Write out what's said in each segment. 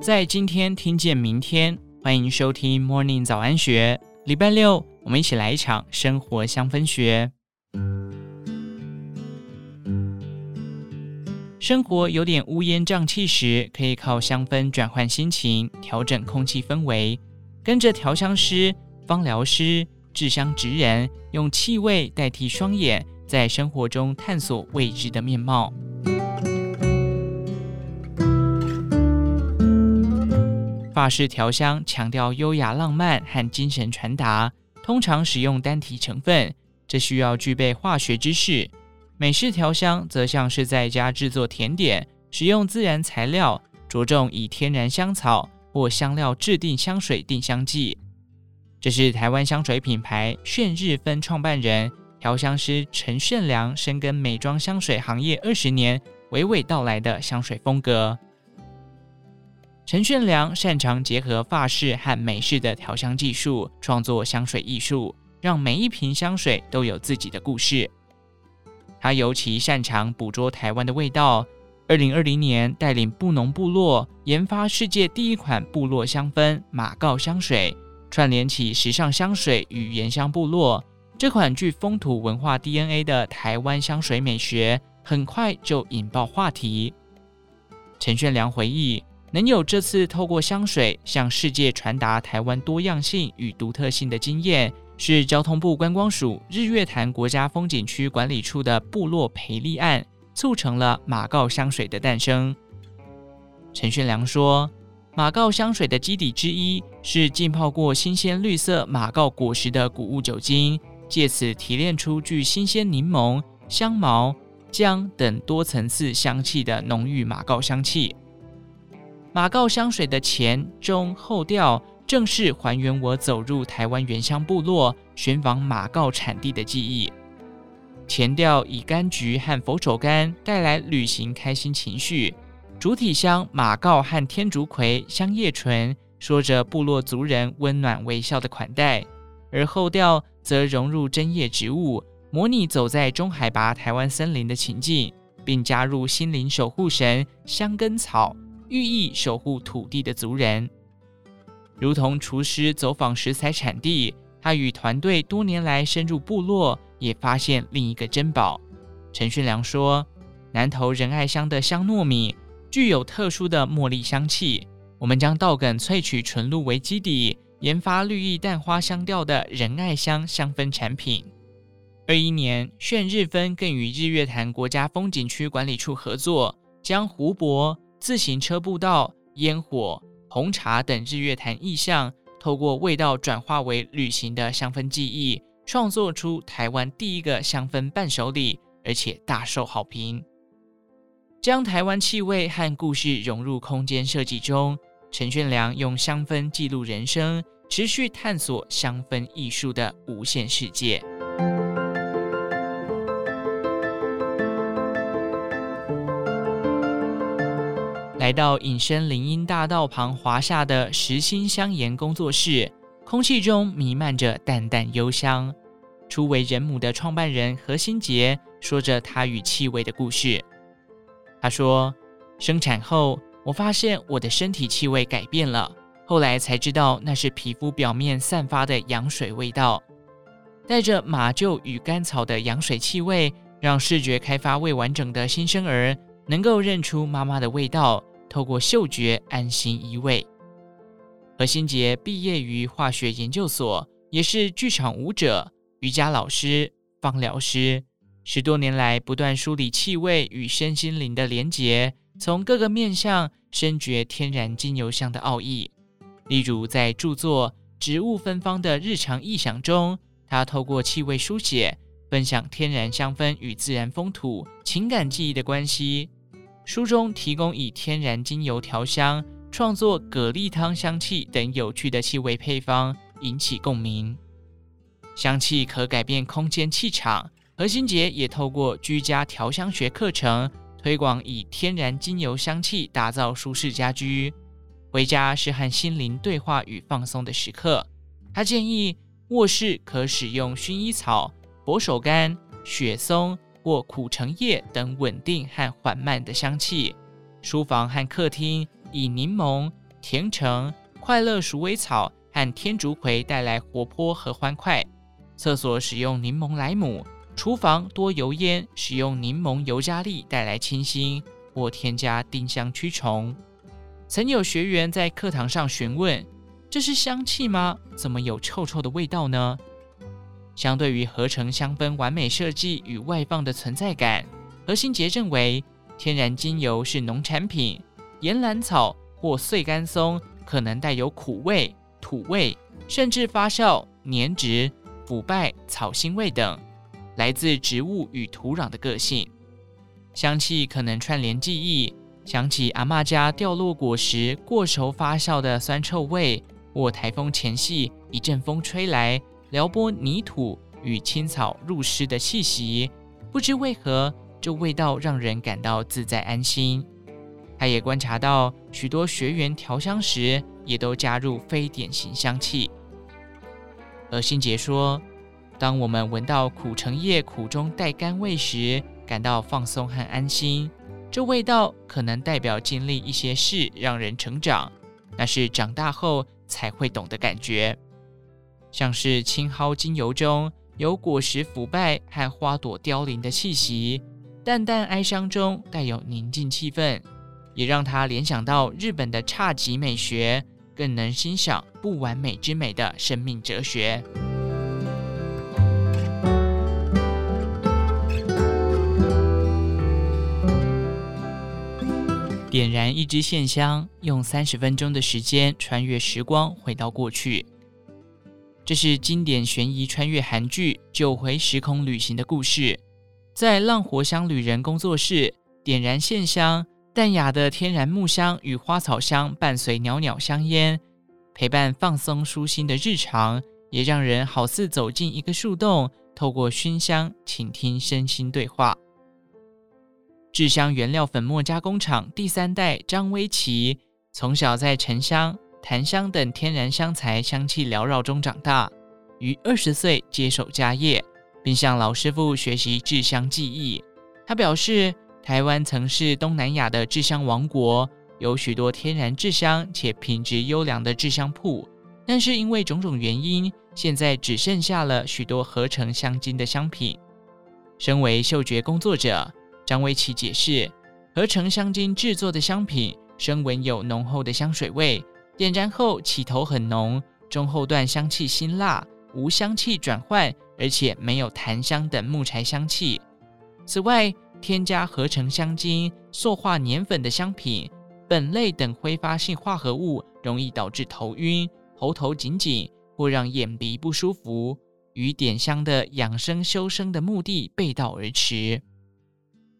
在今天听见明天，欢迎收听 Morning 早安学。礼拜六，我们一起来一场生活香氛学。生活有点乌烟瘴气时，可以靠香氛转换心情，调整空气氛围。跟着调香师、芳疗师、制香职人，用气味代替双眼，在生活中探索未知的面貌。法式调香强调优雅浪漫和精神传达，通常使用单体成分，这需要具备化学知识。美式调香则像是在家制作甜点，使用自然材料，着重以天然香草或香料制定香水定香剂。这是台湾香水品牌炫日芬创办人调香师陈炫良深耕美妆香水行业二十年，娓娓道来的香水风格。陈炫良擅长结合法式和美式的调香技术，创作香水艺术，让每一瓶香水都有自己的故事。他尤其擅长捕捉台湾的味道。二零二零年，带领布农部落研发世界第一款部落香氛马告香水，串联起时尚香水与原香部落。这款具风土文化 DNA 的台湾香水美学，很快就引爆话题。陈炫良回忆，能有这次透过香水向世界传达台湾多样性与独特性的经验。是交通部观光署日月潭国家风景区管理处的部落培利案，促成了马告香水的诞生。陈炫良说，马告香水的基底之一是浸泡过新鲜绿色马告果实的谷物酒精，借此提炼出具新鲜柠檬、香茅、姜等多层次香气的浓郁马告香气。马告香水的前中后调。正是还原我走入台湾原乡部落寻访马告产地的记忆。前调以柑橘和佛手柑带来旅行开心情绪，主体香马告和天竺葵、香叶醇说着部落族人温暖微笑的款待，而后调则融入针叶植物，模拟走在中海拔台湾森林的情境，并加入心灵守护神香根草，寓意守护土地的族人。如同厨师走访食材产地，他与团队多年来深入部落，也发现另一个珍宝。陈炫良说：“南投仁爱乡的香糯米具有特殊的茉莉香气，我们将稻梗萃取纯露为基底，研发绿意淡花香调的仁爱香香氛产品。”二一年，炫日芬更与日月潭国家风景区管理处合作，将湖泊、自行车步道、烟火。红茶等日月潭意象，透过味道转化为旅行的香氛记忆，创作出台湾第一个香氛伴手礼，而且大受好评。将台湾气味和故事融入空间设计中，陈炫良用香氛记录人生，持续探索香氛艺术的无限世界。来到隐身林荫大道旁华厦的时兴香研工作室，空气中弥漫着淡淡幽香。初为人母的创办人何新杰说着他与气味的故事。他说：“生产后，我发现我的身体气味改变了，后来才知道那是皮肤表面散发的羊水味道。带着马厩与甘草的羊水气味，让视觉开发未完整的新生儿能够认出妈妈的味道。”透过嗅觉安心依偎。何新杰毕业于化学研究所，也是剧场舞者、瑜伽老师、芳疗师。十多年来，不断梳理气味与身心灵的连结，从各个面向深觉天然精油香的奥义。例如，在著作《植物芬芳的日常异想》中，他透过气味书写，分享天然香氛与自然风土、情感记忆的关系。书中提供以天然精油调香、创作蛤蜊汤香气等有趣的气味配方，引起共鸣。香气可改变空间气场，何心杰也透过居家调香学课程，推广以天然精油香气打造舒适家居。回家是和心灵对话与放松的时刻。他建议卧室可使用薰衣草、佛手柑、雪松、或苦橙叶等稳定和缓慢的香气。书房和客厅以柠檬、甜橙、快乐鼠尾草和天竺葵带来活泼和欢快。厕所使用柠檬莱姆，厨房多油烟，使用柠檬尤加利带来清新，或添加丁香驱虫。曾有学员在课堂上询问：“这是香气吗？怎么有臭臭的味道呢？”相对于合成香氛完美设计与外放的存在感，何新杰认为天然精油是农产品，岩兰草或碎干松可能带有苦味、土味，甚至发酵、粘质、腐败、草腥味等，来自植物与土壤的个性。香气可能串联记忆，想起阿嬷家掉落果实过熟发酵的酸臭味，或台风前夕一阵风吹来，撩拨泥土与青草入湿的气息。不知为何，这味道让人感到自在安心。他也观察到许多学员调香时，也都加入非典型香气。而新杰说，当我们闻到苦橙叶苦中带甘味时，感到放松和安心。这味道可能代表经历一些事，让人成长，那是长大后才会懂的感觉。像是青蒿精油中有果实腐败和花朵凋零的气息，淡淡哀伤中带有宁静气氛，也让他联想到日本的侘寂美学，更能欣赏不完美之美的生命哲学。点燃一支线香，用三十分钟的时间穿越时光，回到过去。这是经典悬疑穿越韩剧《九回时空旅行》的故事。在浪活香旅人工作室，点燃线香，淡雅的天然木香与花草香伴随袅袅香烟，陪伴放松舒心的日常，也让人好似走进一个树洞，透过熏香倾听身心对话。制香原料粉末加工厂第三代张威奇，从小在沉香、檀香等天然香材香气缭绕中长大，于二十岁接手家业，并向老师傅学习制香技艺。他表示，台湾曾是东南亚的制香王国，有许多天然制香且品质优良的制香铺，但是因为种种原因，现在只剩下了许多合成香精的香品。身为嗅觉工作者，张威奇解释，合成香精制作的香品，声闻有浓厚的香水味，点燃后起头很浓，中后段香气辛辣，无香气转换，而且没有檀香等木材香气。此外，添加合成香精、塑化粘粉的香品，苯类等挥发性化合物，容易导致头晕、喉头紧紧，或让眼鼻不舒服，与点香的养生修身的目的背道而驰。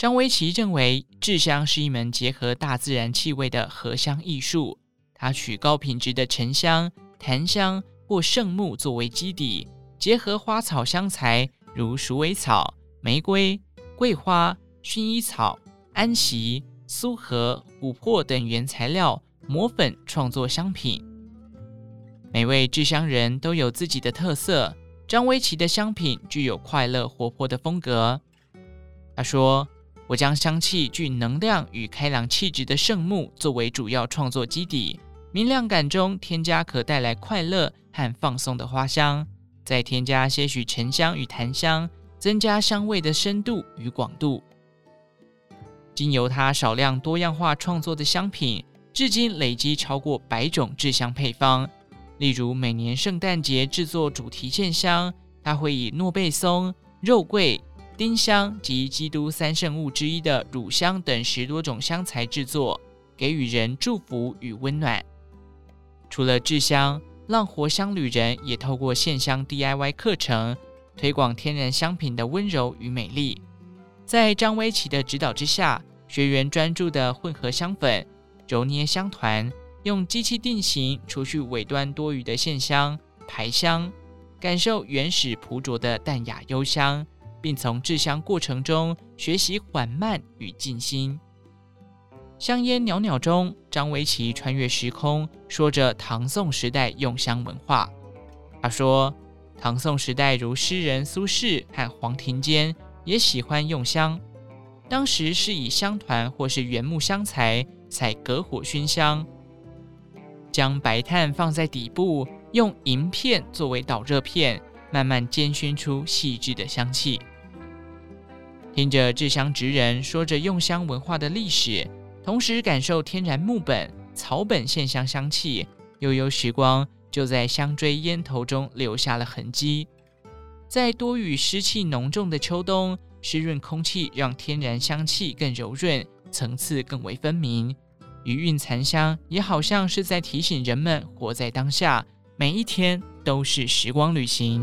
张威奇认为，制香是一门结合大自然气味的合香艺术。他取高品质的沉香、檀香或圣木作为基底，结合花草香材如鼠尾草、玫瑰、桂花、薰衣草、安息、苏荷、琥珀等原材料磨粉创作香品。每位制香人都有自己的特色。张威奇的香品具有快乐活泼的风格。他说。我将香气具能量与开朗气质的圣木作为主要创作基底，明亮感中添加可带来快乐和放松的花香，再添加些许沉香与檀香，增加香味的深度与广度。经由他少量多样化创作的香品，至今累积超过百种制香配方。例如，每年圣诞节制作主题线香，他会以诺贝松、肉桂。丁香及基督三圣物之一的乳香等十多种香材制作，给予人祝福与温暖。除了制香，浪活香旅人也透过线香 DIY 课程，推广天然香品的温柔与美丽。在张威奇的指导之下，学员专注的混合香粉，揉捏香团，用机器定型，除去尾端多余的线香排香，感受原始朴拙的淡雅幽香。并从制香过程中学习缓慢与静心。香烟袅袅中，张维琪穿越时空，说着唐宋时代用香文化。他说，唐宋时代如诗人苏轼和黄庭坚也喜欢用香。当时是以香团或是原木香材，采隔火熏香，将白炭放在底部，用银片作为导热片，慢慢煎熏出细致的香气。听着制香职人说着用香文化的历史，同时感受天然木本、草本线香香气，悠悠时光就在香椎烟头中留下了痕迹。在多雨、湿气浓重的秋冬，湿润空气让天然香气更柔润，层次更为分明。余韵残香也好像是在提醒人们活在当下，每一天都是时光旅行。